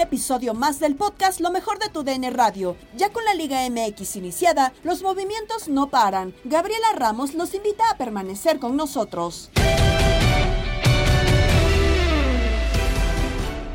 Episodio más del podcast Lo mejor de tu DN Radio. Ya con la Liga MX iniciada, los movimientos no paran. Gabriela Ramos los invita a permanecer con nosotros.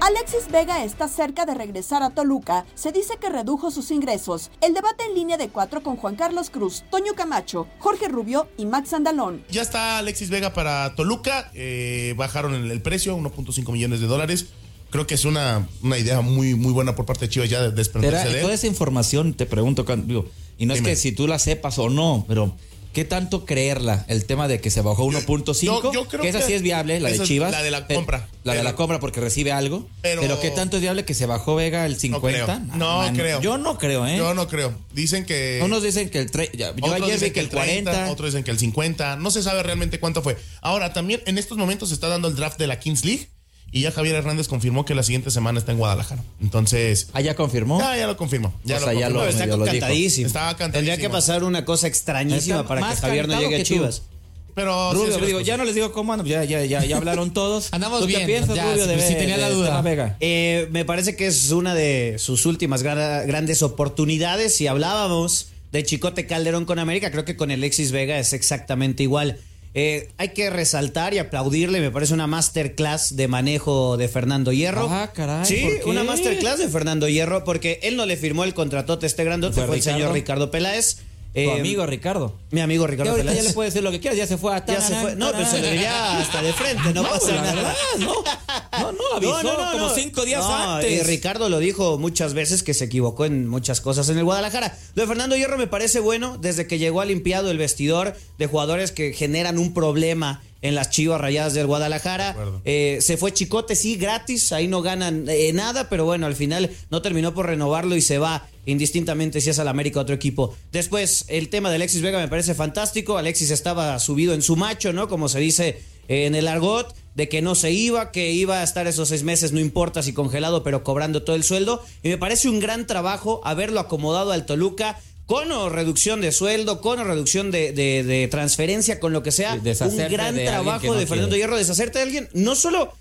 Alexis Vega está cerca de regresar a Toluca. Se dice que redujo sus ingresos. El debate en línea de cuatro con Juan Carlos Cruz, Toño Camacho, Jorge Rubio y Max Andalón. Ya está Alexis Vega para Toluca. eh, bajaron el, precio a 1.5 millones de dólares. Creo que es una, una idea muy, muy buena por parte de Chivas ya de desprenderse de él. toda esa información, te pregunto, digo, y no es que si tú la sepas o no, pero ¿qué tanto creerla? El tema de que se bajó 1.5, yo- yo creo que esa que sí es viable, la de Chivas. la de la pero- compra, La de la compra porque recibe algo. Pero- Pero, ¿qué tanto es viable que se bajó Vega el 50? creo. No creo. Yo no creo, ¿eh? Yo no creo. Dicen que. Unos dicen que el... tre- Yo ayer vi que el 30, 40... Otros dicen que el 50. No se sabe realmente cuánto fue. Ahora, también en estos momentos se está dando el draft de la Kings League. Y ya Javier Hernández confirmó que la siguiente semana está en Guadalajara. Entonces. ¿Ah, ya confirmó? Ya, ya lo confirmó. Ya O lo sea, ya confirmó. lo- está lo cantadísimo. Estaba cantadísimo. Tendría que pasar una cosa extrañísima Está para que Javier no llegue a tú. Chivas. Pero. Rubio, sí, digo, sí. ya no les digo cómo andan, ya, ya, ya, ya hablaron todos. Andamos ¿Tú bien, ¿Qué piensas, ya, Rubio, de, sí tenía la duda. Vega? Eh, me parece que es una de sus últimas gra- grandes oportunidades. Si hablábamos de Chicote Calderón con América, creo que con Alexis Vega es exactamente igual. Eh, hay que resaltar y aplaudirle, me parece una masterclass de manejo de Fernando Hierro. Ah, caray, Sí, ¿por qué? una masterclass de Fernando Hierro, porque él no le firmó el contratote este grandote, ¿Fue fue el señor Ricardo Peláez. Tu Eh, amigo Ricardo. Mi amigo Que Ricardo ahorita ya le puede decir lo que quieras, ya se fue a Ya se fue. No, pues se le diría hasta de frente, no, pasa la nada. verdad, no. No, no, avisó como cinco días No, antes. Y Ricardo lo dijo muchas veces que se equivocó en muchas cosas en el Guadalajara. Lo de Fernando Hierro me parece bueno desde que llegó ha limpiado el vestidor de jugadores que generan un problema en las chivas rayadas del Guadalajara. Eh, se fue Chicote, sí, gratis, ahí no ganan eh, nada, pero bueno, al final no terminó por renovarlo y se va indistintamente si es al América otro equipo. Después, el tema de Alexis Vega me parece fantástico. Alexis estaba subido en su macho, ¿no? Como se dice eh, en el argot, de que no se iba, que iba a estar esos seis meses, no importa si congelado, pero cobrando todo el sueldo. Y me parece un gran trabajo haberlo acomodado al Toluca. Con o reducción de sueldo, con o reducción de, de- de transferencia, con lo que sea. Un gran de trabajo no de Fernando quiere. Hierro, deshacerte de alguien, no solo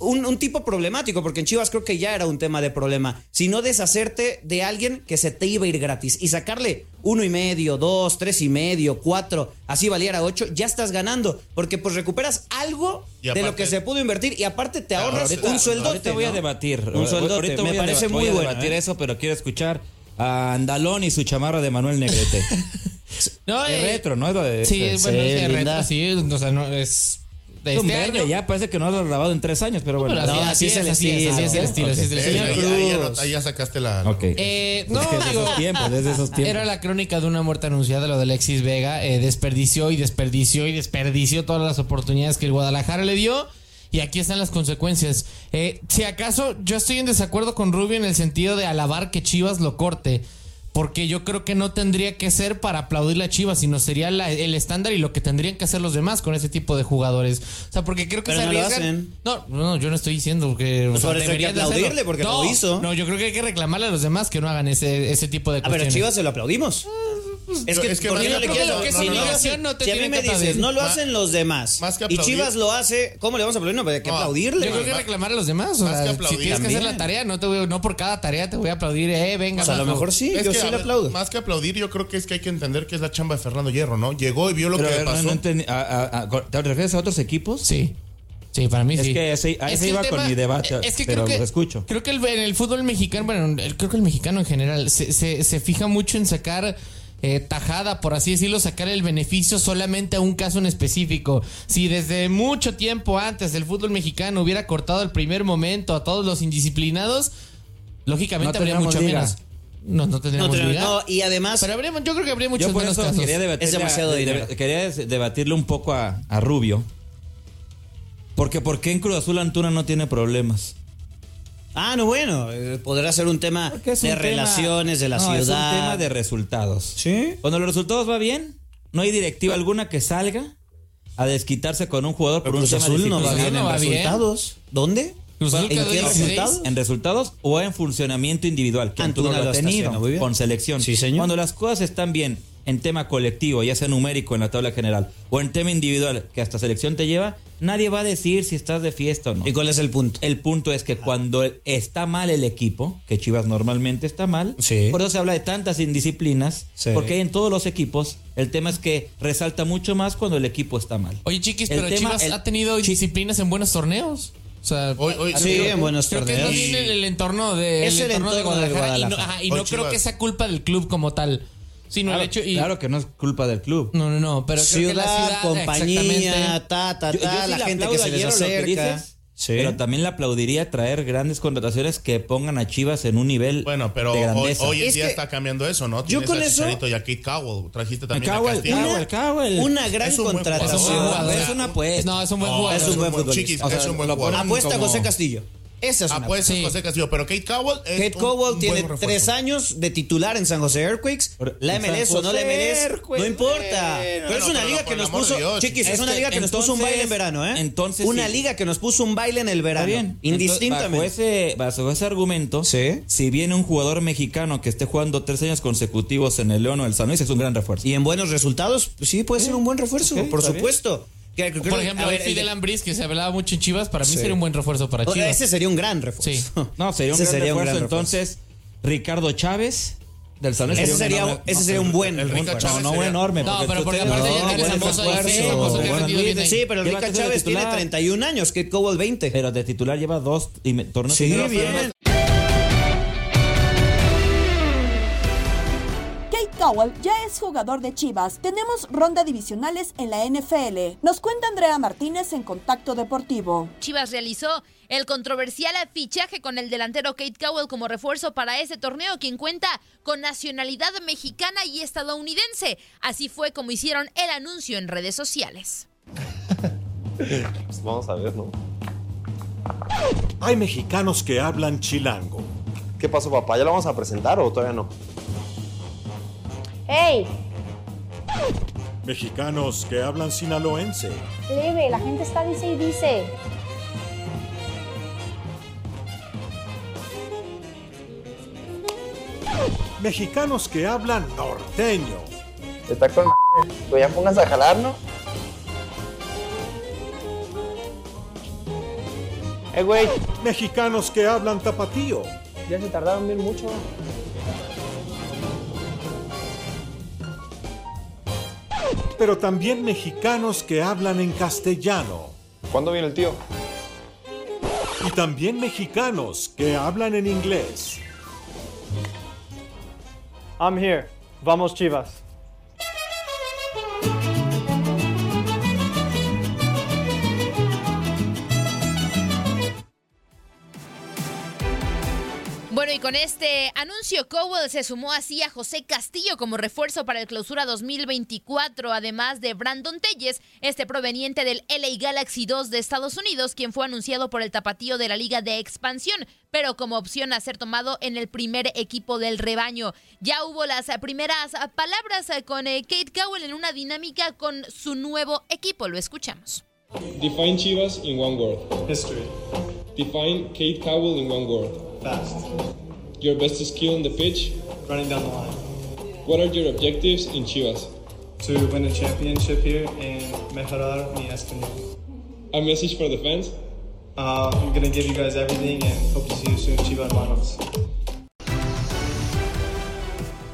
un, un tipo problemático, porque en Chivas creo que ya era un tema de problema, sino deshacerte de alguien que se te iba a ir gratis y sacarle uno y medio, dos, tres y medio, cuatro, así valiera ocho, ya estás ganando, porque pues recuperas algo de lo que se pudo invertir y aparte te ahorras Ahorita- un sueldo. Ahorita voy a debatir. Un sueldote, Ahorita me voy a parece muy voy a bueno, debatir ¿eh? eso, pero quiero escuchar a Andalón y su chamarra de Manuel Negrete. No, Es eh, retro, ¿no? Es lo de- Sí, es- bueno, sí, es retro, sí. O sea, no es. De Es un este verde, año. ya parece que no lo has lavado en tres años, pero bueno. Pero No, así, así así es el así es el estilo, así es el estilo. ahí, ya, no- sacaste la. Ok. Eh, no, Es que desde digo, esos tiempos, desde esos tiempos. Era la crónica de una muerte anunciada, lo de Alexis Vega. eh, desperdició y desperdició y desperdició todas las oportunidades que el Guadalajara le dio. Y aquí están las consecuencias. Eh, si acaso yo estoy en desacuerdo con Rubio en el sentido de alabar que Chivas lo corte. Porque yo creo que no tendría que ser para aplaudirle a Chivas, sino sería la- el estándar y lo que tendrían que hacer los demás con ese tipo de jugadores. O sea, porque creo que Pero se no lo arriesgan. hacen. No, no, yo no estoy diciendo que. o Pues sea, eso hay que hacerlo. aplaudirle, porque no, lo hizo. No, yo creo que hay que reclamarle a los demás que no hagan ese, ese tipo de A ver, a cuestiones. Chivas se lo aplaudimos. Es que, es que ¿por qué más no le que quieres? que no, si no, no no. lo hacen, no te si a mí me que dices, no lo hacen los demás. más que y Chivas lo hace, ¿cómo le vamos a aplaudir? No, pero hay que No, aplaudirle. Yo creo que reclamar a los demás. O Más que si aplaudir tienes que hacer la tarea, no te voy, no por cada tarea te voy a aplaudir, eh, venga. O sea, a lo mejor sí, Es yo que, sí le aplaudo. Más que aplaudir, yo creo que es que hay que entender que es la chamba de Fernando Hierro, ¿no? Llegó y vio lo Pero, que ver, pasó. no entendí- a- a- a- ¿Te refieres a otros equipos? Sí. Sí, para mí Es sí. que ese- a ese que iba con mi debate, Es que pero creo que, lo escucho. Creo que el- en el fútbol mexicano, bueno, el- creo que el mexicano en general se, se- se fija mucho en sacar eh, tajada, por así decirlo, sacar el beneficio solamente a un caso en específico. Si desde mucho tiempo antes el fútbol mexicano hubiera cortado el primer momento a todos los indisciplinados, lógicamente No habría mucho liga. menos. No, no No, tendríamos pero- liga. no, y además, Pero habría- yo creo que habría muchos menos casos. quería debatirle, Es demasiado dinero. quería debatirle un poco a, a Rubio. Porque ¿por qué en Cruz Azul Antuna no tiene problemas? Ah, no, bueno, eh, podrá ser un tema de un tema- relaciones de la no, ciudad. Es un tema de resultados. Sí. Cuando los resultados va bien, no hay directiva alguna que salga a desquitarse con un jugador por Pero un Cruz tema Azul no va bien no en va bien. resultados. ¿Dónde? Cruz Azul ¿En qué 16. resultados? en resultados o en funcionamiento individual, que Antuna Antuna lo lo ha tenido con selección. Sí, señor. Cuando las cosas están bien en tema colectivo, ya sea numérico en la tabla general, o en tema individual, que hasta selección te lleva, nadie va a decir si estás de fiesta o no. ¿Y cuál es el punto? El punto es que cuando está mal el equipo, que Chivas normalmente está mal, Sí. por eso se habla de tantas indisciplinas, Sí. porque hay en todos los equipos, el tema es que resalta mucho más cuando el equipo está mal. Oye, chiquis, El pero tema- Chivas el- ha tenido disciplinas en buenos torneos. O sea, Hoy- hoy- Sí, creo- en buenos creo que es torneos. más bien el, el entorno de, Es el el entorno de Guadalajara, y no, ajá, y no creo que sea culpa del club como tal, sino Claro, el hecho y claro que no es culpa del club. no, no, no, pero creo que la ciudad, ciudad compañía, ta, ta, Yo- yo ta, sí la gente que se les acerca. Sí. Pero también le aplaudiría traer grandes contrataciones que pongan a Chivas en un nivel Bueno, pero de hoy, grandeza. hoy en Es día está cambiando eso, ¿no? Yo con a eso- y a Kate Cowell. Trajiste también Cowell, a Castillo. Cowell, Cowell. Una gran Es un buen Es un buen contratación. jugador. Es una apuesta. No, es un buen jugador. es un buen futbolista. chiquis, O sea, es un buen jugador. Apuesta a José Castillo. Esa es una Apuesta apuesta. José Castillo, pero Kate Cowell es Kate Cowell tiene tres años de titular en San José Earthquakes. La MLS o no la MLS, no importa. Pero es una liga que nos puso, Dios, chiquis, es Es una liga que nos puso un baile en verano, ¿eh? entonces una sí. liga que nos puso un baile en el verano. Está bien. Indistintamente. Entonces, bajo, ese, bajo ese argumento, Sí. si viene un jugador mexicano que esté jugando tres años consecutivos en el León o el San Luis, es un gran refuerzo. Y en buenos resultados, pues sí, puede ser un buen refuerzo, por bien. Que- que- Por a ejemplo, ver, el Fidel de- Ambris, que se hablaba mucho en Chivas, para mí Sí. sería un buen refuerzo para Chivas. Ese sería un gran refuerzo. Sí. No, sería un gran sería un refuerzo. gran refuerzo. Entonces, Ricardo Chávez del San Luis Ese un sería, enorme- ese sería un buen el Rica refuerzo. Chávez No, no, enorme. No, pero porque te- aparte No, ya ahí, refuerzo. sí, pero el Rica Chávez tiene titular. 31 años, Kate Cowell 20. Pero de titular lleva dos torneos. Sí, bien. Kate Cowell ya es jugador de Chivas. Tenemos ronda divisionales en la NFL. Nos cuenta Andrea Martínez en Contacto Deportivo. Chivas realizó el controversial fichaje con el delantero Kate Cowell como refuerzo para ese torneo, quien cuenta con nacionalidad mexicana y estadounidense. Así fue como hicieron el anuncio en redes sociales. Pues vamos a ver, ¿no? Hay mexicanos que hablan chilango. ¿Qué pasó, papá? ¿Ya lo vamos a presentar o todavía no? ¡Ey! Mexicanos que hablan sinaloense. Leve, la gente está dice y dice. Mexicanos que hablan norteño. Está con Pues ya pongas a jalar, ¿no? Eh, güey. Mexicanos que hablan tapatío. Ya se tardaron bien mucho. Pero también mexicanos que hablan en castellano. ¿Cuándo viene el tío? Y también mexicanos que hablan en inglés. I'm here. Vamos Chivas. Y con este anuncio, Cowell se sumó así a José Castillo como refuerzo para el clausura 2024, además de Brandon Telles, este proveniente del LA Galaxy 2 de Estados Unidos, quien fue anunciado por el tapatío de la Liga de Expansión, pero como opción a ser tomado en el primer equipo del rebaño. Ya hubo las primeras palabras con eh, Kate Cowell en una dinámica con su nuevo equipo. Lo escuchamos. Define Chivas in one word. History. Define Kate Cowell in one word. Fast. Your best skill on the pitch. Running down the line. What are your objectives in Chivas? To win a championship here and mejorar mi español. A message for the fans? Uh, I'm gonna give you guys everything and hope to see you soon, Chivas hermanos.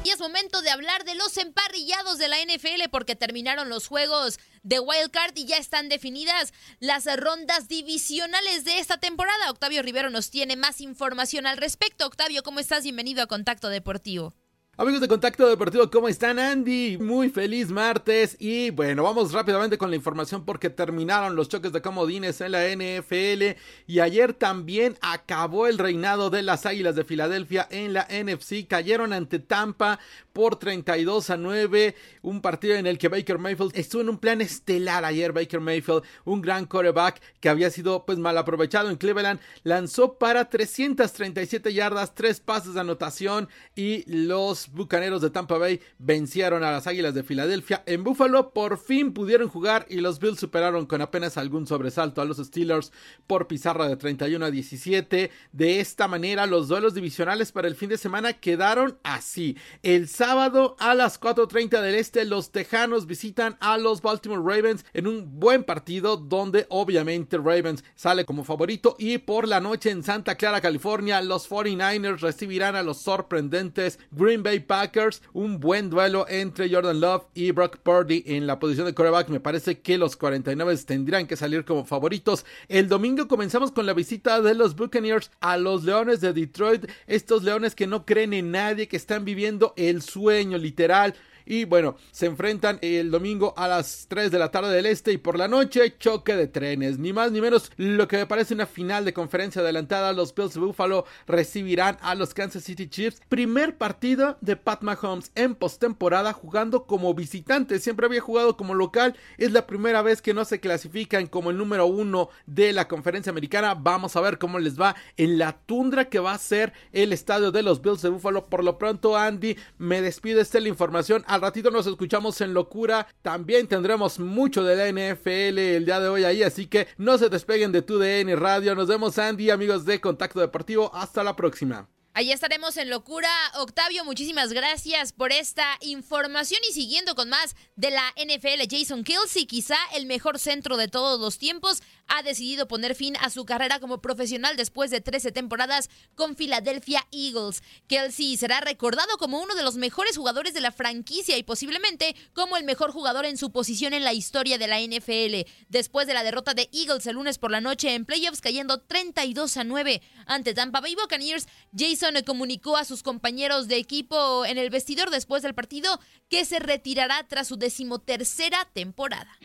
Y es momento de hablar de los emparrillados de la NFL porque terminaron los juegos de Wild Card y ya están definidas las rondas divisionales de esta temporada. Octavio Rivero nos tiene más información al respecto. Octavio, ¿cómo estás? Bienvenido a Contacto Deportivo. Amigos de Contacto Deportivo, ¿cómo están Andy? Muy feliz martes y bueno, vamos rápidamente con la información porque terminaron los choques de comodines en la NFL y ayer también acabó el reinado de las Águilas de Filadelfia en la NFC, cayeron ante Tampa por 32 a 9, un partido en el que Baker Mayfield estuvo en un plan estelar ayer, Baker Mayfield, un gran quarterback que había sido pues mal aprovechado en Cleveland, lanzó para 337 yardas, tres pases de anotación y los Bucaneros de Tampa Bay vencieron a las Águilas de Filadelfia. En Buffalo por fin pudieron jugar y los Bills superaron con apenas algún sobresalto a los Steelers por pizarra de 31 a 17. De esta manera los duelos divisionales para el fin de semana quedaron así. El sábado a las 4.30 del este los Tejanos visitan a los Baltimore Ravens en un buen partido donde obviamente Ravens sale como favorito y por la noche en Santa Clara, California los 49ers recibirán a los sorprendentes Green Bay Packers. Un buen duelo entre Jordan Love y Brock Purdy en la posición de quarterback. Me parece que los 49 tendrían que salir como favoritos. El domingo comenzamos con la visita de los Buccaneers a los Leones de Detroit. Estos Leones que no creen en nadie, que están viviendo el sueño literal. Y bueno, se enfrentan el domingo a las 3 de la tarde del este y por la noche choque de trenes. Ni más ni menos lo que me parece una final de conferencia adelantada. Los Bills de Buffalo recibirán a los Kansas City Chiefs. Primer partido de Pat Mahomes en postemporada jugando como visitante. Siempre había jugado como local. Es la primera vez que no se clasifican como el número uno de la conferencia americana. Vamos a ver cómo les va en la tundra que va a ser el estadio de los Bills de Buffalo. Por lo pronto, Andy, me despido. Esta es la información. Al ratito nos escuchamos en locura. También tendremos mucho de la NFL el día de hoy ahí, así que no se despeguen de tu DN Radio. Nos vemos, Andy, amigos de Contacto Deportivo. Hasta la próxima. Allí estaremos en locura. Octavio, muchísimas gracias por esta información y siguiendo con más de la NFL. Jason Kelsey, quizá el mejor centro de todos los tiempos, ha decidido poner fin a su carrera como profesional después de 13 temporadas con Philadelphia Eagles. Kelsey será recordado como uno de los mejores jugadores de la franquicia y posiblemente como el mejor jugador en su posición en la historia de la NFL. Después de la derrota de Eagles el lunes por la noche en playoffs cayendo 32 a 9 ante Tampa Bay Buccaneers, Jason comunicó a sus compañeros de equipo en el vestidor después del partido que se retirará tras su decimotercera temporada.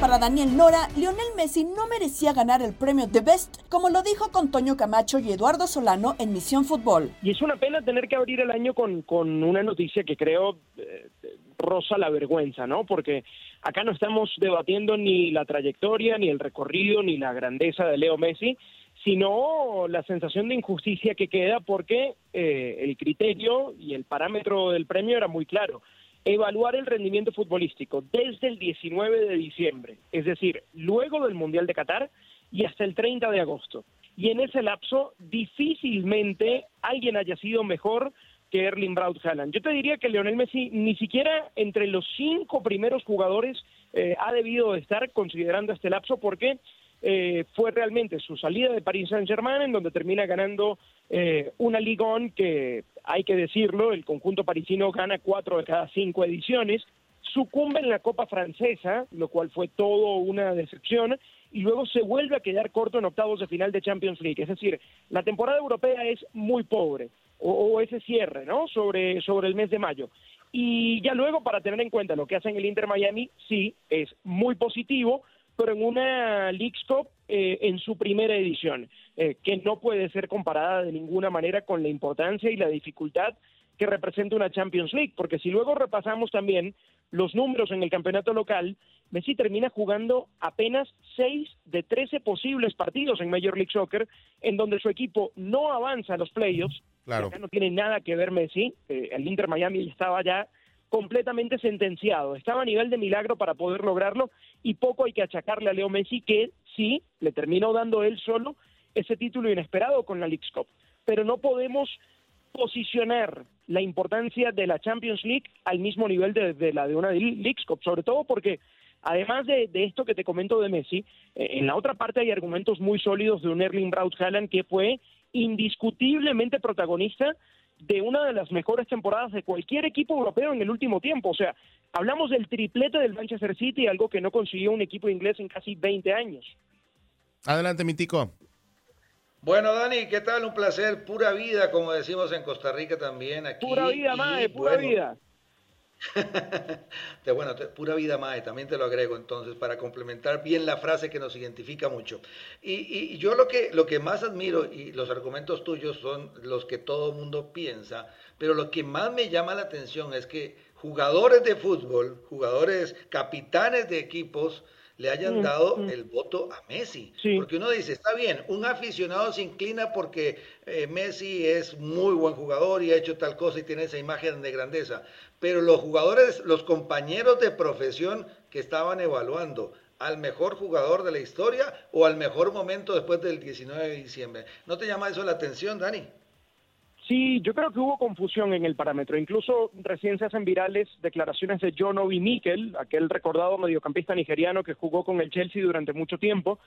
Para Daniel Nora, Lionel Messi no merecía ganar el premio The Best, como lo dijo con Toño Camacho y Eduardo Solano en Misión Fútbol. Y es una pena tener que abrir el año con, con una noticia que creo eh, rosa la vergüenza, ¿no? Porque acá no estamos debatiendo ni la trayectoria, ni el recorrido, ni la grandeza de Leo Messi, sino la sensación de injusticia que queda porque eh, el criterio y el parámetro del premio era muy claro evaluar el rendimiento futbolístico desde el 19 de diciembre, es decir, luego del Mundial de Qatar y hasta el 30 de agosto. Y en ese lapso difícilmente alguien haya sido mejor que Erling Braut Haaland. Yo te diría que Lionel Messi ni siquiera entre los cinco primeros jugadores eh, ha debido estar considerando este lapso porque eh, fue realmente su salida de Paris Saint-Germain, en donde termina ganando eh, una Ligón que, hay que decirlo, el conjunto parisino gana cuatro de cada cinco ediciones, sucumbe en la Copa Francesa, lo cual fue todo una decepción, y luego se vuelve a quedar corto en octavos de final de Champions League. Es decir, la temporada europea es muy pobre, o, ese cierre, ¿no? Sobre, sobre el mes de mayo. Y ya luego, para tener en cuenta lo que hace en el Inter Miami, sí, es muy positivo, pero en una Leagues Cup eh, en su primera edición, eh, que no puede ser comparada de ninguna manera con la importancia y la dificultad que representa una Champions League, porque si luego repasamos también los números en el campeonato local, Messi termina jugando apenas 6 de 13 posibles partidos en Major League Soccer, en donde su equipo no avanza a los playoffs. Claro. Acá no tiene nada que ver Messi, eh, el Inter Miami estaba ya completamente sentenciado, estaba a nivel de milagro para poder lograrlo y poco hay que achacarle a Leo Messi que sí, le terminó dando él solo ese título inesperado con la Leagues Cup, pero no podemos posicionar la importancia de la Champions League al mismo nivel de, la de una Leagues Cup, sobre todo porque además de, de esto que te comento de Messi, eh, en la otra parte hay argumentos muy sólidos de un Erling Braut Haaland que fue indiscutiblemente protagonista de una de las mejores temporadas de cualquier equipo europeo en el último tiempo. O sea, hablamos del triplete del Manchester City, algo que no consiguió un equipo inglés en casi 20 años. Adelante, mi tico. Bueno, Dani, ¿qué tal? Un placer, pura vida, como decimos en Costa Rica también. Aquí, Pura vida, y, Mae, pura bueno, vida. Te- bueno, pura vida Mae, también te lo agrego entonces para complementar bien la frase que nos identifica mucho. Y- y yo lo que, lo que más admiro y los argumentos tuyos son los que todo mundo piensa, pero lo que más me llama la atención es que jugadores de fútbol, jugadores capitanes de equipos, le hayan Mm, dado mm. el voto a Messi. Porque uno dice, está bien, un aficionado se inclina porque eh, Messi es muy buen jugador y ha hecho tal cosa y tiene esa imagen de grandeza. Pero los jugadores, los compañeros de profesión que estaban evaluando al mejor jugador de la historia o al mejor momento después del 19 de diciembre. ¿No te llama eso la atención, Dani? Sí, yo creo que hubo confusión en el parámetro. Incluso recién se hacen virales declaraciones de John Obi Mikel, aquel recordado mediocampista nigeriano que jugó con el Chelsea durante mucho tiempo,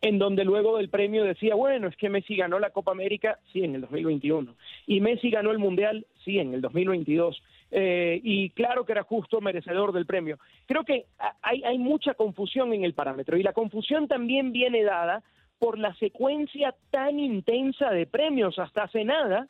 en donde luego del premio decía, bueno, es que Messi ganó la Copa América, sí, en el 2021, y Messi ganó el Mundial, sí, en el 2022. Eh, y claro que era justo merecedor del premio. Creo que hay, hay mucha confusión en el parámetro y la confusión también viene dada por la secuencia tan intensa de premios. Hasta hace nada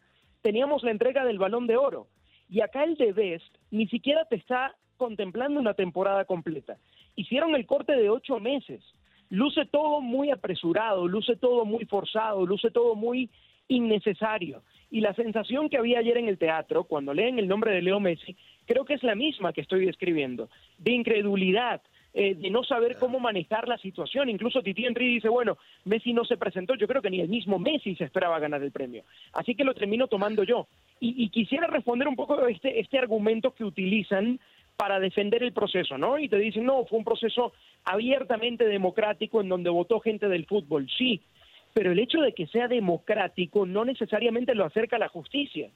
teníamos la entrega del balón de oro y acá el de Best ni siquiera te está contemplando una temporada completa. Hicieron el corte de ocho meses. Luce todo muy apresurado, luce todo muy forzado, luce todo muy innecesario. Y la sensación que había ayer en el teatro, cuando leen el nombre de Leo Messi, creo que es la misma que estoy describiendo, de incredulidad, eh, de no saber cómo manejar la situación. Incluso Titi Henry dice, bueno, Messi no se presentó, yo creo que ni el mismo Messi se esperaba ganar el premio. Así que lo termino tomando yo. Y, y quisiera responder un poco este, este argumento que utilizan para defender el proceso, ¿no? Y te dicen, no, fue un proceso abiertamente democrático en donde votó gente del fútbol, sí, pero el hecho de que sea democrático no necesariamente lo acerca a la justicia,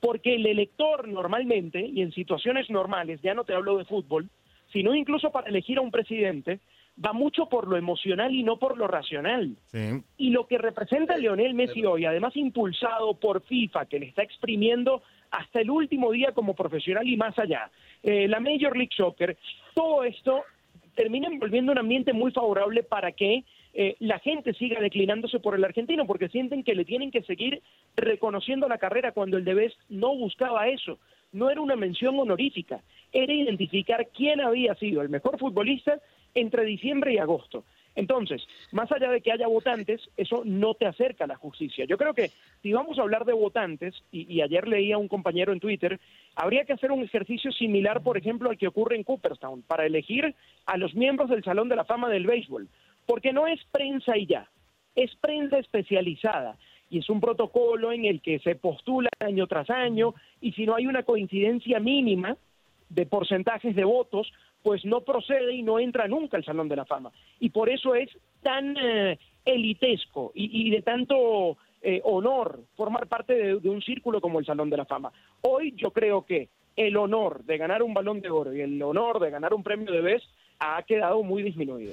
porque el elector normalmente, y en situaciones normales, ya no te hablo de fútbol, sino incluso para elegir a un presidente, va mucho por lo emocional y no por lo racional. Y lo que representa Lionel Messi hoy, además impulsado por FIFA, que le está exprimiendo hasta el último día como profesional y más allá, eh, la Major League Soccer, todo esto termina envolviendo un ambiente muy favorable para que eh, la gente siga declinándose por el argentino, porque sienten que le tienen que seguir reconociendo la carrera cuando el Debes no buscaba eso. No era una mención honorífica, era identificar quién había sido el mejor futbolista entre diciembre y agosto. Entonces, más allá de que haya votantes, eso no te acerca a la justicia. Yo creo que si vamos a hablar de votantes, y, ayer leía a un compañero en Twitter, habría que hacer un ejercicio similar, por ejemplo, al que ocurre en Cooperstown, para elegir a los miembros del Salón de la Fama del Béisbol, porque no es prensa y ya, es prensa especializada y es un protocolo en el que se postula año tras año y si no hay una coincidencia mínima de porcentajes de votos, pues no procede y no entra nunca al Salón de la Fama. Y por eso es tan eh, elitesco y, de tanto eh, honor formar parte de, de un círculo como el Salón de la Fama. Hoy yo creo que el honor de ganar un balón de oro y el honor de ganar un premio de Best ha quedado muy disminuido.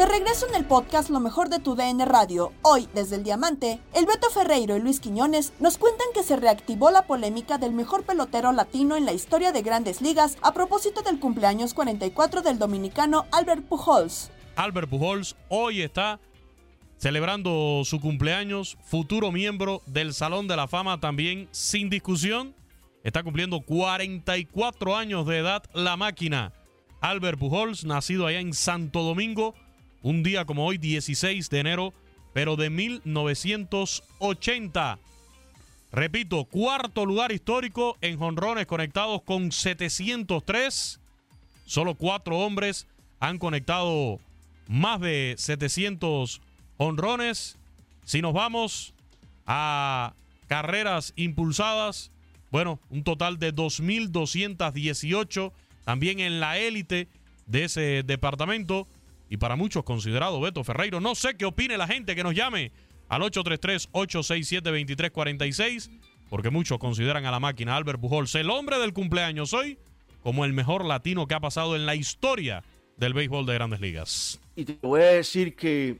De regreso en el podcast Lo mejor de tu DN Radio, hoy desde el Diamante, el Beto Ferreiro y Luis Quiñones nos cuentan que se reactivó la polémica del mejor pelotero latino en la historia de grandes ligas a propósito del cumpleaños 44 del dominicano Albert Pujols. Albert Pujols hoy está celebrando su cumpleaños, futuro miembro del Salón de la Fama también sin discusión. Está cumpliendo 44 años de edad la máquina. Albert Pujols, nacido allá en Santo Domingo, un día como hoy, 16 de enero, pero de 1980. Repito, cuarto lugar histórico en jonrones conectados con 703. Solo cuatro hombres han conectado más de 700 honrones. Si nos vamos a carreras impulsadas, bueno, un total de 2.218 también en la élite de ese departamento y para muchos considerado Beto Ferreiro. No sé qué opine la gente que nos llame al 833-867-2346 porque muchos consideran a la máquina Albert Pujols el hombre del cumpleaños hoy como el mejor latino que ha pasado en la historia del béisbol de grandes ligas. Y te voy a decir que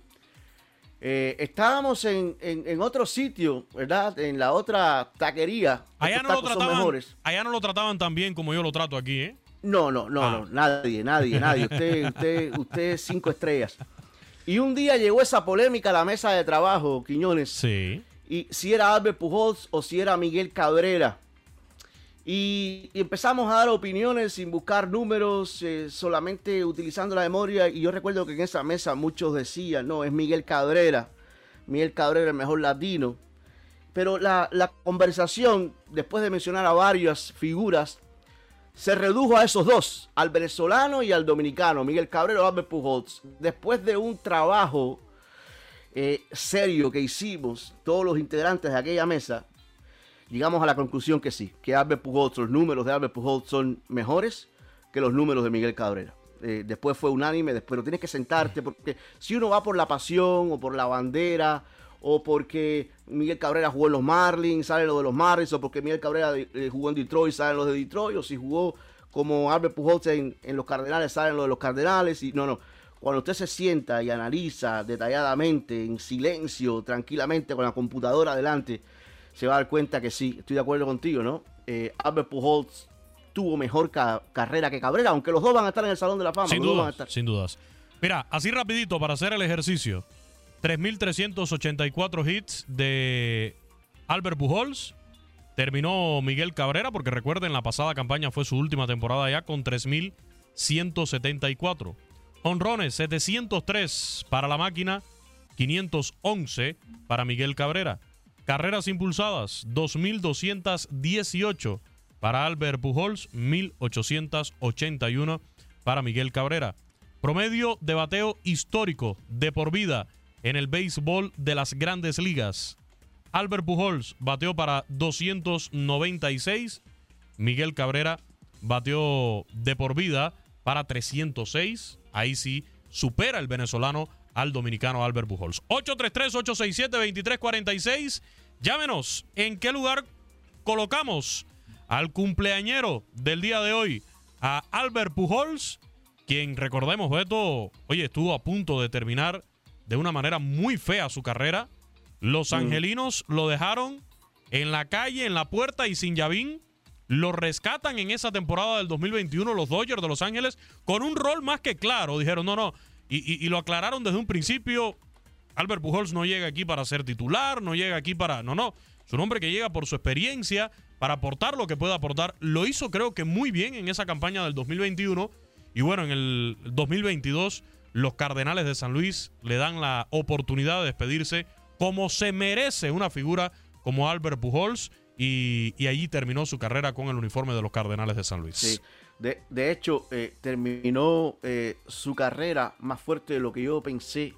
eh, estábamos en, en, en, otro sitio, ¿verdad? En la otra taquería. Allá no, lo trataban, allá no lo trataban tan bien como yo lo trato aquí, ¿eh? No, no, no, Ah. no, nadie, nadie, nadie. Usted, usted, usted es cinco estrellas. Y un día llegó esa polémica a la mesa de trabajo, Quiñones. Sí. Y si era Albert Pujols o si era Miguel Cabrera. Y, y empezamos a dar opiniones sin buscar números, eh, solamente utilizando la memoria. Y yo recuerdo que en esa mesa muchos decían, no, es Miguel Cabrera. Miguel Cabrera el mejor latino. Pero la, la conversación, después de mencionar a varias figuras, se redujo a esos dos, al venezolano y al dominicano, Miguel Cabrera o Albert Pujols. Después de un trabajo eh, serio que hicimos todos los integrantes de aquella mesa, llegamos a la conclusión que sí, que Albert Pujols, los números de Albert Pujols son mejores que los números de Miguel Cabrera. Eh, después fue unánime, después, pero tienes que sentarte, porque si uno va por la pasión o por la bandera, o porque Miguel Cabrera jugó en los Marlins, sale lo de los Marlins, o porque Miguel Cabrera eh, jugó en Detroit, salen los de Detroit, o si jugó como Albert Pujols en, en los Cardenales, salen los de los Cardenales, y no, no. Cuando usted se sienta y analiza detalladamente, en silencio, tranquilamente, con la computadora adelante, se va a dar cuenta que sí, estoy de acuerdo contigo, ¿no? Eh, Albert Pujols tuvo mejor ca carrera que Cabrera, aunque los dos van a estar en el Salón de la Fama. Sin van a dudas, estar. sin dudas. Mira, así rapidito para hacer el ejercicio. 3.384 hits de Albert Pujols. Terminó Miguel Cabrera, porque recuerden, la pasada campaña fue su última temporada ya con 3.174. Honrones, 703 para la máquina, 511 para Miguel Cabrera. Carreras impulsadas, 2.218 para Albert Pujols, 1.881 para Miguel Cabrera. Promedio de bateo histórico de por vida en el béisbol de las grandes ligas. Albert Pujols bateó para 296. Miguel Cabrera bateó de por vida para 306. Ahí sí supera el venezolano al dominicano Albert Pujols. 833-867-2346. Llámenos. ¿En qué lugar colocamos al cumpleañero del día de hoy? A Albert Pujols, quien recordemos, Beto, oye, estuvo a punto de terminar de una manera muy fea su carrera. Los Mm. angelinos lo dejaron en la calle, en la puerta y sin llavín. Lo rescatan en esa temporada del 2021 los Dodgers de Los Ángeles con un rol más que claro. Dijeron, no, no. Y, y- y lo aclararon desde un principio. Albert Pujols no llega aquí para ser titular, no llega aquí para... No, no. Es un hombre que llega por su experiencia, para aportar lo que pueda aportar. Lo hizo creo que muy bien en esa campaña del 2021. Y bueno, en el 2022 los Cardenales de San Luis le dan la oportunidad de despedirse como se merece una figura como Albert Pujols. Y, allí terminó su carrera con el uniforme de los Cardenales de San Luis. Sí. De, de hecho, eh, terminó eh, su carrera más fuerte de lo que yo pensé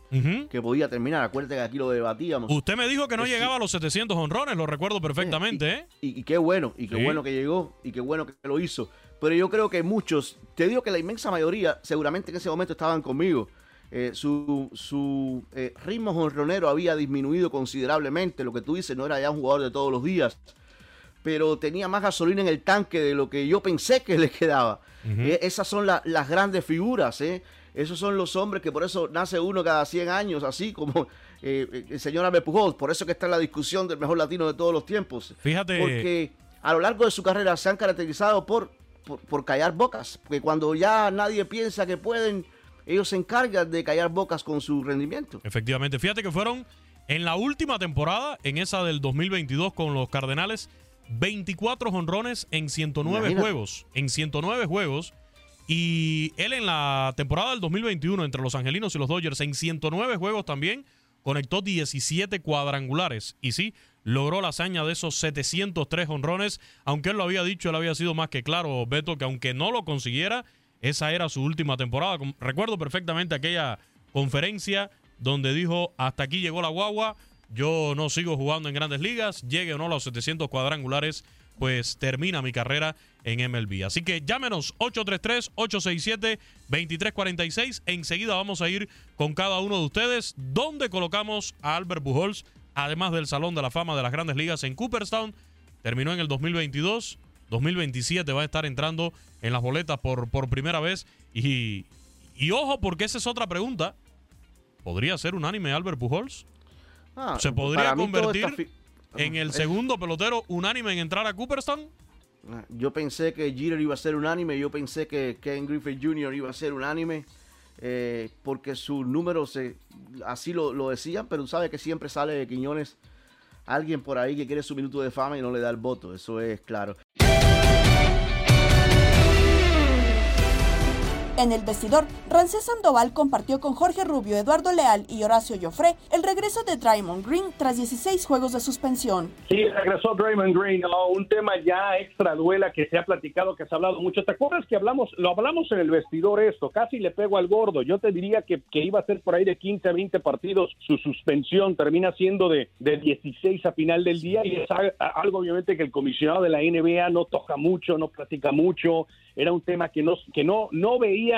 que podía terminar. Acuérdate que aquí lo debatíamos. Usted me dijo que no Eh, sí. llegaba a los 700 honrones, lo recuerdo perfectamente, ¿eh? Y, y qué bueno, y qué Sí. bueno que llegó, y qué bueno que lo hizo. Pero yo creo que muchos, te digo que la inmensa mayoría, seguramente en ese momento estaban conmigo. Eh, su su eh, ritmo honronero había disminuido considerablemente. Lo que tú dices, no era ya un jugador de todos los días. Pero tenía más gasolina en el tanque de lo que yo pensé que le quedaba. Eh, esas son la- las grandes figuras, ¿eh? Esos son los hombres que por eso nace uno cada 100 años, así como eh, el señor Albert Pujols. Por eso que está en la discusión del mejor latino de todos los tiempos. Fíjate. Porque a lo largo de su carrera se han caracterizado por, por, por callar bocas. Porque cuando ya nadie piensa que pueden, ellos se encargan de callar bocas con su rendimiento. Efectivamente. Fíjate que fueron en la última temporada, en esa del 2022 con los Cardenales, 24 honrones en 109 Imagínate. juegos. En 109 juegos. Y él en la temporada del 2021 entre los Angelinos y los Dodgers, en 109 juegos también, conectó 17 cuadrangulares. Y sí, logró la hazaña de esos 703 honrones. Aunque él lo había dicho, él había sido más que claro, Beto, que aunque no lo consiguiera, esa era su última temporada. Recuerdo perfectamente aquella conferencia donde dijo, hasta aquí llegó la guagua, yo no sigo jugando en grandes ligas, llegue o no a los 700 cuadrangulares, pues termina mi carrera en MLB. Así que llámenos 833-867-2346. Enseguida vamos a ir con cada uno de ustedes. ¿Dónde colocamos a Albert Pujols? Además del Salón de la Fama de las Grandes Ligas en Cooperstown. Terminó en el 2022. 2027 va a estar entrando en las boletas por, por primera vez. Y, y ojo, porque esa es otra pregunta. ¿Podría ser unánime Albert Pujols? Ah, ¿Se podría mí todo convertir en el segundo pelotero unánime en entrar a Cooperstown? Yo pensé que Jeter iba a ser unánime, yo pensé que Ken Griffith Jr. iba a ser unánime, eh, porque sus números se, así lo, lo decían, pero tú sabes que siempre sale de Quiñones alguien por ahí que quiere su minuto de fama y no le da el voto, eso es claro. En el vestidor, Rancés Sandoval compartió con Jorge Rubio, Eduardo Leal y Horacio Joffre el regreso de Draymond Green tras 16 juegos de suspensión. Sí, regresó Draymond Green, un tema ya extra duela que se ha platicado, que se ha hablado mucho. ¿Te acuerdas que hablamos, lo hablamos en el vestidor esto? Casi le pego al gordo. Yo te diría que, iba a ser por ahí de 15 a 20 partidos su suspensión, termina siendo de, de 16 a final del día y es algo obviamente que el comisionado de la NBA no toca mucho, no platica mucho. Era un tema que no, que no, no veía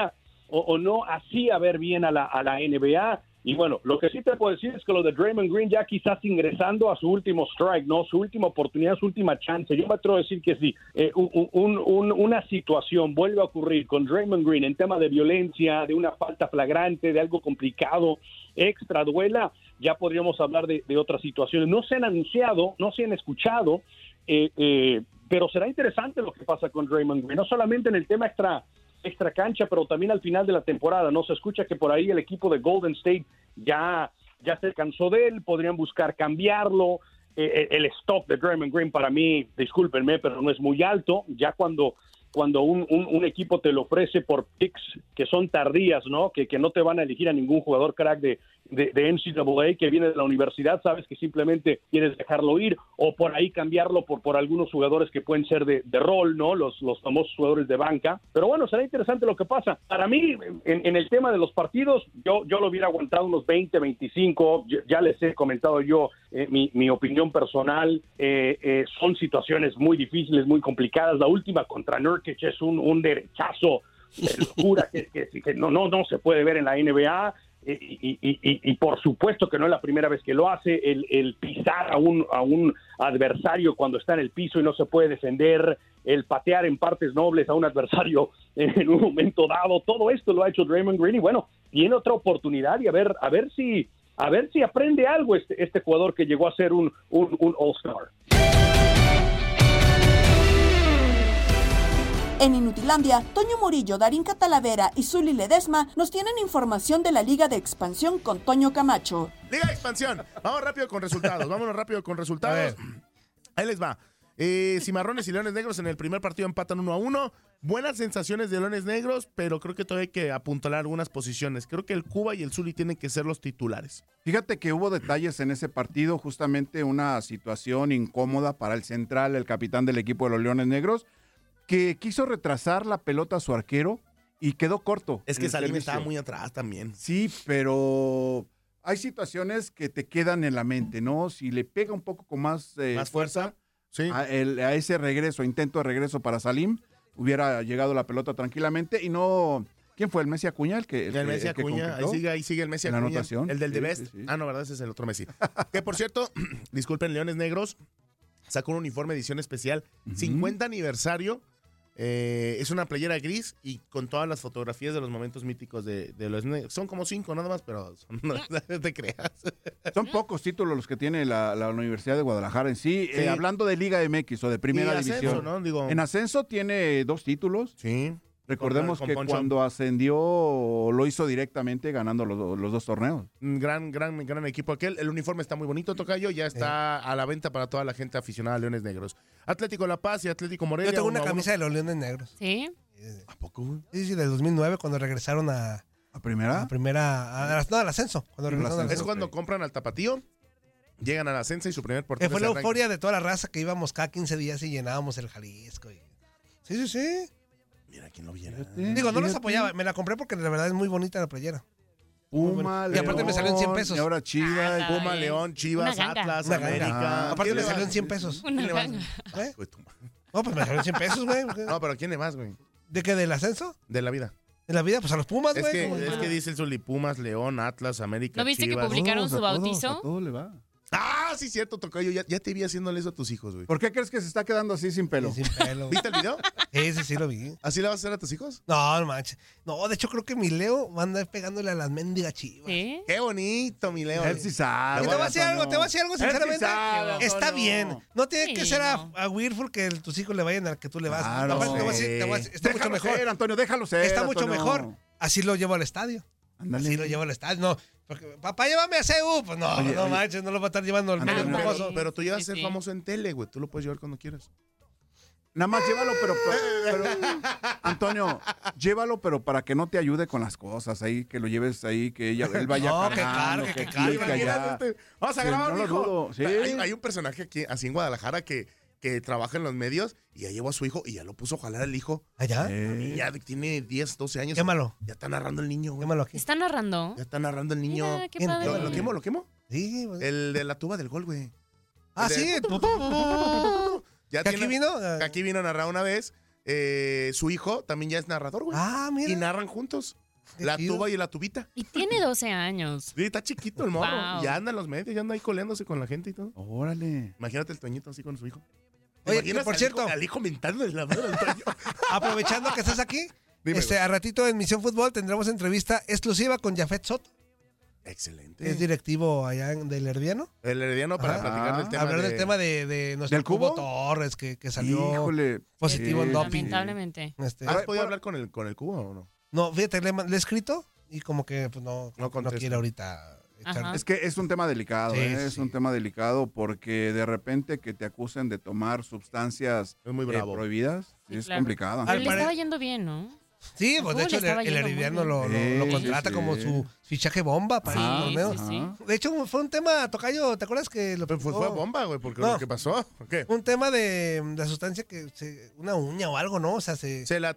o, o no hacía ver bien a la, NBA. Y bueno, lo que sí te puedo decir es que lo de Draymond Green ya quizás ingresando a su último strike, ¿no? Su última oportunidad, su última chance. Yo me atrevo a decir que sí, eh, un- un- un- una situación vuelve a ocurrir con Draymond Green en tema de violencia, de una falta flagrante, de algo complicado, extra duela, ya podríamos hablar de, de otras situaciones. No se han anunciado, no se han escuchado, eh, eh, pero será interesante lo que pasa con Draymond Green, no solamente en el tema extra extra cancha, pero también al final de la temporada, ¿no? Se escucha que por ahí el equipo de Golden State ya, ya se cansó de él, podrían buscar cambiarlo. Eh, eh, el stop de Draymond Green para mí, discúlpenme, pero no es muy alto. Ya cuando, cuando un, un- un equipo te lo ofrece por picks que son tardías, ¿no? Que, que no te van a elegir a ningún jugador crack de, de, de NCAA que viene de la universidad, sabes que simplemente quieres dejarlo ir o por ahí cambiarlo por, por algunos jugadores que pueden ser de, de rol, ¿no? Los, los famosos jugadores de banca. Pero bueno, será interesante lo que pasa. Para mí, en, el tema de los partidos, yo, yo lo hubiera aguantado unos 20, 25. Ya, ya les he comentado yo eh, mi, mi opinión personal. Eh, eh, son situaciones muy difíciles, muy complicadas. La última contra Nurkic es un, un derechazo de locura que, que- que no, no, no se puede ver en la NBA. Y, por supuesto que no es la primera vez que lo hace, el, pisar a un, a un adversario cuando está en el piso y no se puede defender, el patear en partes nobles a un adversario en un momento dado, todo esto lo ha hecho Draymond Green y bueno, tiene otra oportunidad y a ver, a ver si, a ver si aprende algo este, este jugador que llegó a ser un, un, un All-Star. En Inutilandia, Toño Murillo, Darín Catalavera y Zully Ledesma nos tienen información de la Liga de Expansión con Toño Camacho. Liga de Expansión. Vamos rápido con resultados. Vámonos rápido con resultados. Ahí les va. Eh, Cimarrones y Leones Negros en el primer partido empatan 1 a 1. Buenas sensaciones de Leones Negros, pero creo que todavía hay que apuntalar algunas posiciones. Creo que el Cuba y el Zuli tienen que ser los titulares. Fíjate que hubo detalles en ese partido, justamente una situación incómoda para el central, el capitán del equipo de los Leones Negros, que quiso retrasar la pelota a su arquero y quedó corto. Es que Salim estaba muy atrás también. Sí, pero hay situaciones que te quedan en la mente, ¿no? Si le pega un poco con más, eh, Más fuerza, sí. a, el- a ese regreso, intento de regreso para Salim, hubiera llegado la pelota tranquilamente y no... ¿Quién fue? ¿El Messi Acuña? El que, El, Messi el que Acuña, ahí sigue, ahí sigue el Messi En la Acuña. anotación. El del Sí, The Best. sí, sí. Ah, no, ¿verdad? Ese es el otro Messi. que por cierto, disculpen, Leones Negros sacó un uniforme edición especial, 50 aniversario. Eh, es una playera gris y con todas las fotografías de los momentos míticos de, de los. Son como cinco nada más, pero son- no, no te creas. Son pocos títulos los que tiene la, la Universidad de Guadalajara en sí. Sí. Eh, hablando de Liga MX o de Primera Y ascenso, División. ¿no? Digo- En ascenso tiene dos títulos. Sí. Recordemos Con- que Poncho. cuando ascendió lo hizo directamente ganando los, los dos torneos. Un gran, gran, gran equipo aquel. El uniforme está muy bonito, Tocayo. Ya está a la venta para toda la gente aficionada a Leones Negros. Atlético La Paz y Atlético Morelia. Yo tengo una camisa de los Leones Negros. ¿Sí? ¿A poco, güey? Sí, sí, del 2009, cuando regresaron a... ¿A primera? A primera... a- no, al ascenso. Cuando regresaron al Es cuando compran al tapatío, llegan al ascenso y su primer Que portero fue se la euforia de toda la raza que íbamos cada 15 días y llenábamos el Jalisco. y- Sí, sí, sí. Mira, quién lo viera. Digo, no los fíjate. apoyaba. Me la compré porque la verdad es muy bonita la playera. Puma, Y aparte me salió en 100 León, pesos. Y ahora Chivas. Ah, Puma. León, Chivas, Una ganga. Atlas, Una ganga. América. Aparte ¿Quién me le salió en vas? 100 pesos. Una ¿Quién le vas? ganga. ¿Eh? Tu madre. No, pues me salió en 100 pesos, güey. No, pero ¿quién le vas, güey? ¿De qué? ¿Del ascenso? De la vida. ¿De la vida? Pues a los Pumas, Es güey. que, es que dice el Zuli, Pumas, León, Atlas, América, ¿No viste que Chivas. publicaron Todos, su a todos, bautizo? a todo le va. Ah, sí, cierto, Tocayo. Ya, ya te vi haciéndole eso a tus hijos, güey. ¿Por qué crees que se está quedando así sin pelo? Sí, sin pelo. ¿Viste el video? Ese sí lo vi. ¿Así le vas a hacer a tus hijos? No, no manches. No, de hecho creo que mi Leo va a andar pegándole a las mendigas chivas. Qué bonito, mi Leo. Él sí sabe. Y te voy a decir algo, te voy a decir algo sinceramente. sabe, Está bien. No tiene que ser a, no. a Wilful que el- tus hijos le vayan al que tú le vas. Claro. Aparte, te voy a decir, te voy a decir, está mucho mejor. ser, Antonio, déjalo ser. Está mucho Antonio. mejor. Así lo llevo al estadio. Ándale. Así lo llevo al estadio. No, porque, papá, llévame a CU. Pues no, Oye, no oye. manches, no lo va a estar llevando al medio Pero, mojoso. pero tú ya vas a Sí, ser famoso en tele, güey. Tú lo puedes llevar cuando quieras. Nada más llévalo, pero, pero- Antonio, llévalo, pero para que no te ayude con las cosas ahí, que lo lleves ahí, que ella, él vaya No, que cargando, cargue, que cargue. que allá. Imagínate, Vamos a grabar, no dudo, sí. Hay, hay un personaje aquí, así en Guadalajara, que, que trabaja en los medios y ya llevó a su hijo y ya lo puso a jalar al hijo. ¿Allá? Eh, Y ya tiene 10, 12 años. Quémalo. Ya está narrando el niño, güey. Quémalo aquí. ¿Está narrando? Ya está narrando el niño. Mira, qué padre. ¿Lo, lo quemo, lo quemo? Sí, pues. El de la tuba del gol, güey. Ah, de- sí. Ya ¿Que aquí tiene- vino? que aquí vino a narrar una vez. Eh, su hijo también ya es narrador, güey. Ah, mira. y narran juntos. Qué la chido. tuba y la tubita. Y tiene 12 años. Sí, está chiquito el morro. Wow. Ya anda en los medios, ya anda ahí coleándose con la gente y todo. Órale. Imagínate el Toñito así con su hijo. ¿Te Oye, que por al cierto- hijo- al hijo mentando la madre al Toño. Aprovechando que estás aquí, Dime, este, a ratito en Misión Fútbol tendremos entrevista exclusiva con Jafet Soto, Excelente. es directivo allá en- del Herdiano. El herediano para Ajá. platicar del tema. Hablar de- del tema de, de nuestro ¿Del Cubo cubo? Torres, que, que salió Híjole. positivo en doping. Lamentablemente. Este, ¿Has podido hablar con el, con el cubo o no? no, fíjate, le, le he escrito y como que pues, no, No no, quiere ahorita. Ajá. Es que es un tema delicado, Sí, ¿eh? es sí. un tema delicado porque de repente que te acusen de tomar sustancias Es muy eh, prohibidas, Sí, es claro. complicado. Pero le estaba yendo bien, ¿no? Sí, pues ¿Cómo de hecho el, el Herediano lo, contrata sí, como su fichaje bomba para Sí, el torneo. sí, sí. Ajá. De hecho, fue un tema, Tocayo, ¿te acuerdas que lo Pero fue, fue bomba, güey, porque No. lo que pasó. ¿o ¿Qué? Un tema de, de sustancia que se, una uña o algo, ¿no? O sea, se, Se la,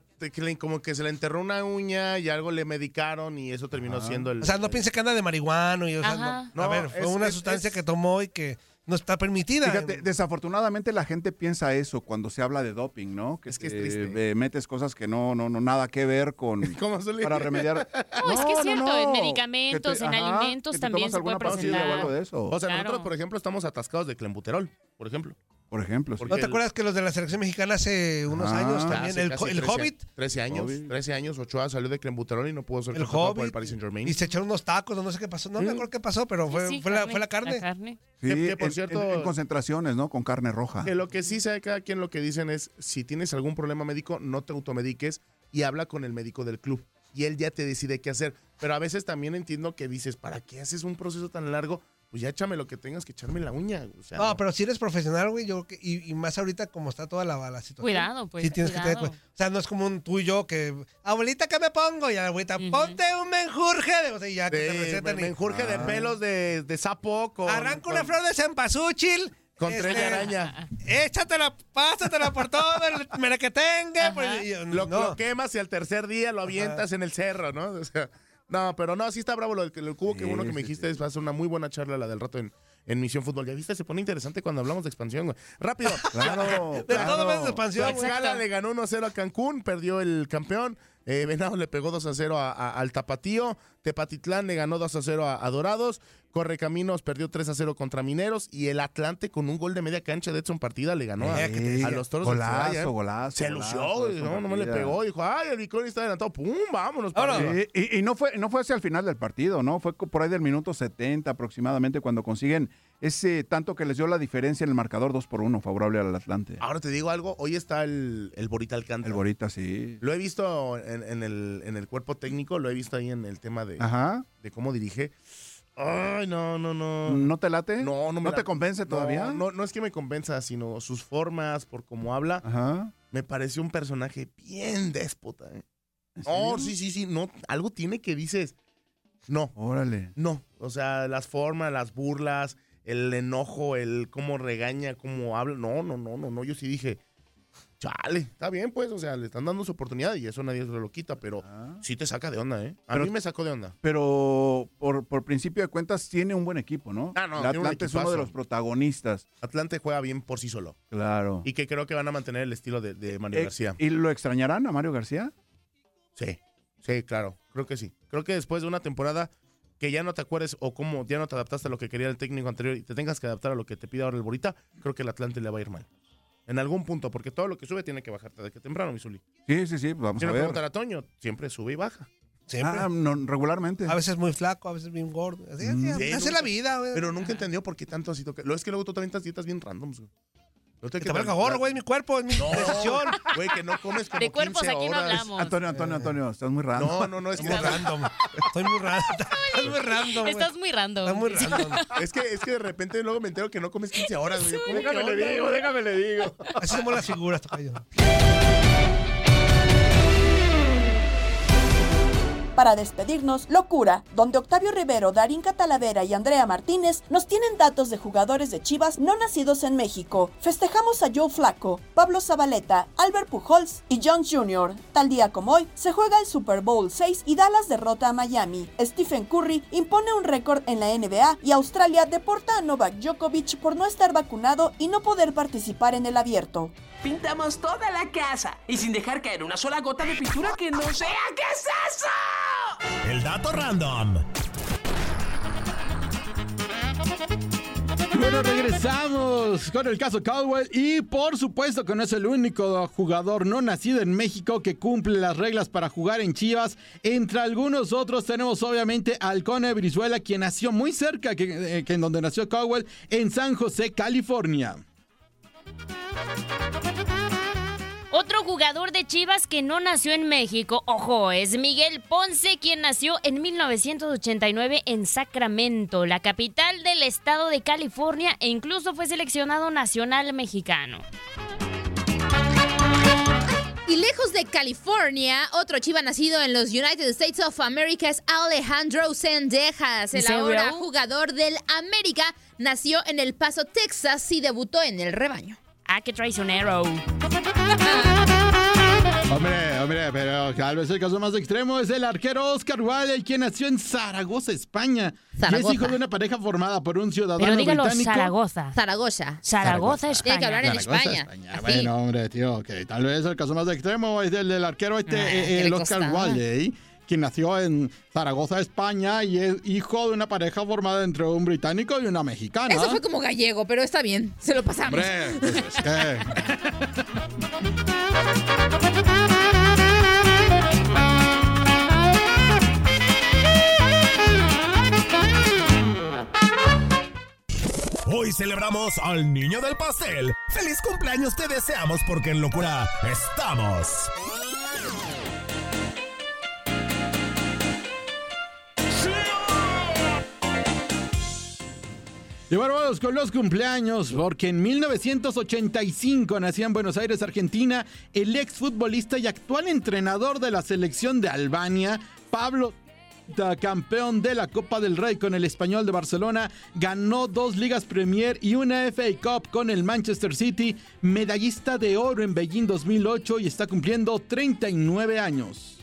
como que se le enterró una uña y algo le medicaron y eso terminó siendo el. o sea, no piense que anda de marihuana y o sea, Ajá. no. A No, ver, fue es- una es- sustancia es- que tomó y que no está permitida. Fíjate, desafortunadamente la gente piensa eso cuando se habla de doping, ¿no? Que Es que es te, triste. eh, metes cosas que no, no, no, nada que ver con ¿Cómo se le- para remediar. No, es que es cierto, en medicamentos, en alimentos también se puede presentar. o algo de eso. O sea, Claro. nosotros, por ejemplo, estamos atascados de clembuterol, por ejemplo. por ejemplo, sí. ¿No te el- acuerdas que los de la selección mexicana hace unos Ah, años también? Hace El, el 13 Hobbit. 13 años, Hobbit. 13 años, Ochoa salió de clembuterol y no pudo ser El contratado por Hobbit. el Paris Saint Germain. Y se echaron unos tacos, o no sé qué pasó. No me acuerdo qué pasó, pero fue, Sí, sí, fue, la, fue la carne. La carne. Sí, que- que, por en- cierto- en, en concentraciones, ¿no? Con carne roja. Que lo que sí sabe cada quien lo que dicen es, si tienes algún problema médico, no te automediques y habla con el médico del club. Y él ya te decide qué hacer. Pero a veces también entiendo que dices, ¿para qué haces un proceso tan largo? Pues ya échame lo que tengas que echarme en la uña. O sea, No, pero si eres profesional, güey, yo creo que- y, y más ahorita como está toda la, la situación. Cuidado, pues, Sí tienes que cuidado. tener cu- O sea, no es como un tú y yo que, abuelita, ¿qué me pongo? Y la abuelita, ponte un menjurje. De, o sea, y ya que te recetan me, y- me enjurge de pelos de, de sapo con... Arranca una flor de cempasúchil Con Este, tren de araña. Échatela, pásatela por todo el merequetengue. pues, y- Lo, no. lo quemas y al tercer día lo avientas en el cerro, ¿no? O sea, no, pero no, sí está bravo lo del el cubo. que Sí, uno que me dijiste es va a ser una muy buena charla la del rato en, en Misión Fútbol. Ya viste, se pone interesante cuando hablamos de expansión, güey. Rápido. Claro, De claro. todo de expansión. Tlaxcala le ganó 1-0 a Cancún, perdió el campeón. Eh, Venado le pegó 2-0 a, a- al Tapatío. Tepatitlán le ganó 2-0 a, a Dorados. Correcaminos perdió 3-0 contra Mineros. Y el Atlante con un gol de media cancha de Edson Partida le ganó a, Eh, a los Toros Golazo, de Celaya, ¿eh? golazo, Se golazo, lució, no, no me le pegó. Dijo, ay, el Viconi está adelantado. ¡Pum! Vámonos. Ahora. Y, y- y no fue no fue hacia el final del partido, ¿no? Fue por ahí del minuto 70 aproximadamente cuando consiguen ese tanto que les dio la diferencia en el marcador 2 por 1 favorable al Atlante. Ahora te digo algo. Hoy está el, el Borita Alcántara. El Borita, sí. Lo he visto en, en el, en el cuerpo técnico, lo he visto ahí en el tema de, Ajá. de cómo dirige. Ay, no, no, no. ¿No te late? No, no me ¿No la- te convence todavía? No, no, no es que me convenza, sino sus formas, por cómo habla. Ajá. Me pareció un personaje bien déspota. ¿eh? ¿En Oh, sí, sí, sí. No, algo tiene que dices. No, Órale. no. O sea, las formas, las burlas, el enojo, el cómo regaña, cómo habla. No, no, no, no, no. Yo sí dije, chale, está bien, pues. O sea, le están dando su oportunidad y eso nadie se lo quita, pero Ah. sí te saca de onda, ¿eh? A Pero- mí me sacó de onda. Pero por, por principio de cuentas tiene un buen equipo, ¿no? Ah, no, un Atlante es uno de los protagonistas. Atlante juega bien por sí solo. Claro. Y que creo que van a mantener el estilo de, de Mario Eh, García. ¿Y lo extrañarán a Mario García? Sí, sí, claro. Creo que sí. Creo que después de una temporada que ya no te acuerdes o cómo ya no te adaptaste a lo que quería el técnico anterior y te tengas que adaptar a lo que te pide ahora el Borita, creo que el Atlante le va a ir mal. En algún punto, porque todo lo que sube tiene que bajarte de que temprano, Misuli. Sí, sí, sí, pues vamos Si a no ver. preguntar a Toño, siempre sube y baja. Siempre. Ah, no, regularmente. A veces muy flaco, a veces bien gordo. Así, así, Sí, así es nunca- la vida, güey. Pero nunca entendió por qué tanto así toca. Lo es que luego tú te avientas dietas bien randoms, güey. No Que te valga gorro, güey, es mi cuerpo, es mi No, decisión. güey, que no comes como De cuerpos 15 aquí no horas. hablamos. Antonio, Antonio, Antonio, estás muy raro. No, no, no, es que Muy random. Estoy muy random. Estás muy random. Estás muy random. Estás muy random. Es que, es que de repente luego me entero que no comes 15 horas, güey. ¿Cómo que Déjame le digo, déjame le digo. Así somos las figuras, tocayo. Para despedirnos, Locura, donde Octavio Rivero, Darín Catalavera y Andrea Martínez nos tienen datos de jugadores de Chivas no nacidos en México. Festejamos a Joe Flaco, Pablo Zabaleta, Albert Pujols y Jones Jr. Tal día como hoy, se juega el Super Bowl 6 y Dallas derrota a Miami. Stephen Curry impone un récord en la NBA y Australia deporta a Novak Djokovic por no estar vacunado y no poder participar en el abierto. Pintamos toda la casa y sin dejar caer una sola gota de pintura que no sea. ¿Qué es eso? El dato random. Bueno, regresamos con el caso Caldwell y por supuesto que no es el único jugador no nacido en México que cumple las reglas para jugar en Chivas. Entre algunos otros tenemos obviamente al Cone Brizuela, quien nació muy cerca que, eh, que en donde nació Caldwell, en San José, California. Otro jugador de Chivas que no nació en México, ojo, es Miguel Ponce, quien nació en 1989 en Sacramento, la capital del estado de California, e incluso fue seleccionado nacional mexicano. Y lejos de California, otro chiva nacido en los United States of America es Alejandro Sendejas. El ahora jugador del América nació en El Paso, Texas y debutó en el rebaño. Ah, qué traicionero. Hombre, hombre, pero tal vez el caso más extremo es el arquero Oscar Wilde, quien nació en Zaragoza, España. Y Zaragoza. es hijo de una pareja formada por un ciudadano Pero dígalo británico. Zaragoza. Zaragoza. Zaragoza, Tiene que hablar en Zaragoza, España. Bueno, hombre, tío, que tal vez el caso más extremo es el del arquero este, Ah, eh, ¿qué el le Oscar costaba? Wilde, quien nació en Zaragoza, España, y es hijo de una pareja formada entre un británico y una mexicana. Eso fue como gallego, pero está bien, se lo pasamos. Hombre, pues es que... Hoy celebramos al niño del pastel. ¡Feliz cumpleaños te deseamos porque en locura estamos! Y con los cumpleaños, porque en 1985 nació en Buenos Aires, Argentina, el exfutbolista y actual entrenador de la selección de Albania, Pablo campeón de la Copa del Rey con el Español de Barcelona, ganó dos Ligas Premier y una FA Cup con el Manchester City, medallista de oro en Beijing 2008 y está cumpliendo 39 años.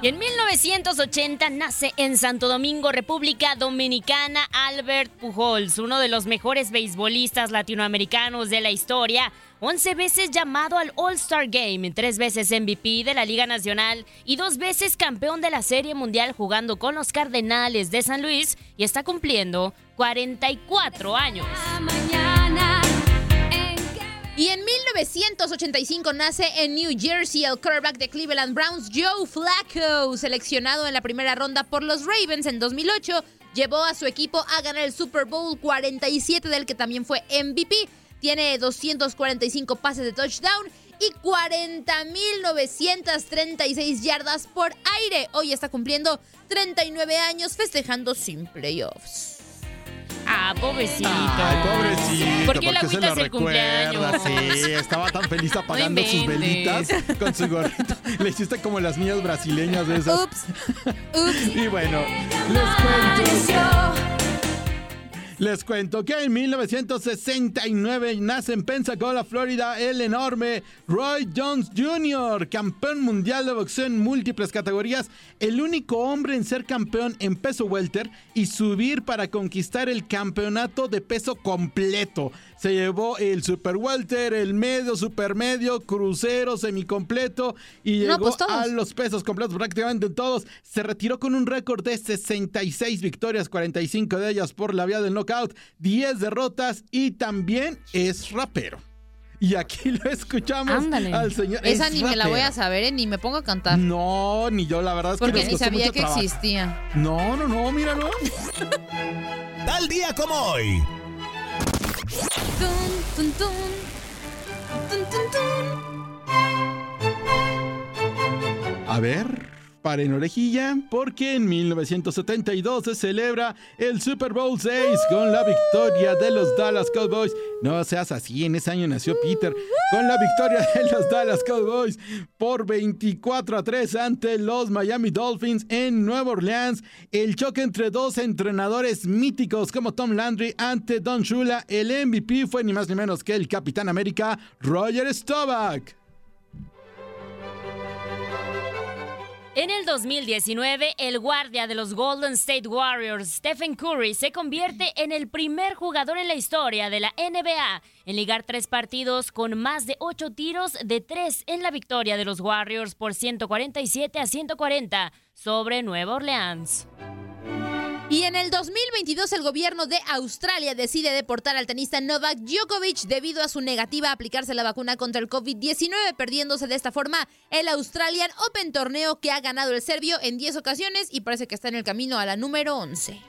Y en 1980 nace en Santo Domingo, República Dominicana, Albert Pujols, uno de los mejores beisbolistas latinoamericanos de la historia. 11 veces llamado al All-Star Game, tres veces MVP de la Liga Nacional y dos veces campeón de la Serie Mundial jugando con los Cardenales de San Luis y está cumpliendo 44 años. Y en 1985 nace en New Jersey el quarterback de Cleveland Browns, Joe Flacco, seleccionado en la primera ronda por los Ravens en 2008. Llevó a su equipo a ganar el Super Bowl 47 del que también fue MVP. Tiene 245 pases de touchdown y 40.936 yardas por aire. Hoy está cumpliendo 39 años festejando sin playoffs. Ah, pobrecito. Ay, pobrecito. ¿Por qué le porque se agüitas lo el cumpleaños? recuerda, Sí, estaba tan feliz apagando sus velitas con su gorrito. Le hiciste como las niñas brasileñas de esas. Ups. Ups. Y bueno, les cuento. Les cuento que en 1969 nace en Pensacola, Florida, el enorme Roy Jones Jr., campeón mundial de boxeo en múltiples categorías, el único hombre en ser campeón en peso welter y subir para conquistar el campeonato de peso completo. Se llevó el super welter, el medio, super medio, crucero, semicompleto y No, llegó pues a los pesos completos prácticamente en todos. Se retiró con un récord de 66 victorias, 45 de ellas por la vía del knockout, 10 derrotas y también es rapero. Y aquí lo escuchamos Ándale. al señor. Esa es ni me la voy a saber, eh, ni me pongo a cantar. No, ni yo, la verdad es que Porque nos ni sabía mucho que trabajo. existía. No, no, no, míralo. Tal día como hoy. Tun, tun, tun. Tun, tun, tun. A ver, paren orejilla, porque en 1972 se celebra el Super Bowl 6 con la victoria de los Dallas Cowboys. No seas así, en ese año nació Peter. Con la victoria de los Dallas Cowboys por 24 a 3 ante los Miami Dolphins en Nueva Orleans. El choque entre dos entrenadores míticos como Tom Landry ante Don Shula. El MVP fue ni más ni menos que el Capitán América, Roger Staubach. En el 2019, el guardia de los Golden State Warriors, Stephen Curry, se convierte en el primer jugador en la historia de la NBA en ligar tres partidos con más de ocho tiros de tres en la victoria de los Warriors por 147 a 140 sobre Nueva Orleans. Y en el 2022 el gobierno de Australia decide deportar al tenista Novak Djokovic debido a su negativa a aplicarse la vacuna contra el COVID-19, perdiéndose de esta forma el Australian Open torneo que ha ganado el serbio en 10 ocasiones y parece que está en el camino a la número 11.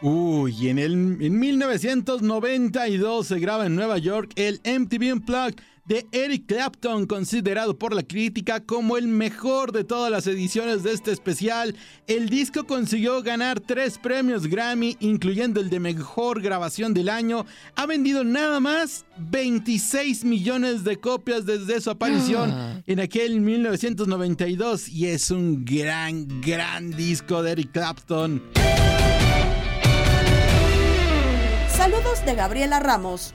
Uy, en, el, en 1992 se graba en Nueva York el MTV Unplugged de Eric Clapton, considerado por la crítica como el mejor de todas las ediciones de este especial. El disco consiguió ganar tres premios Grammy, incluyendo el de Mejor Grabación del Año. Ha vendido nada más 26 millones de copias desde su aparición Ah. en aquel 1992 y es un gran, gran disco de Eric Clapton. Saludos de Gabriela Ramos.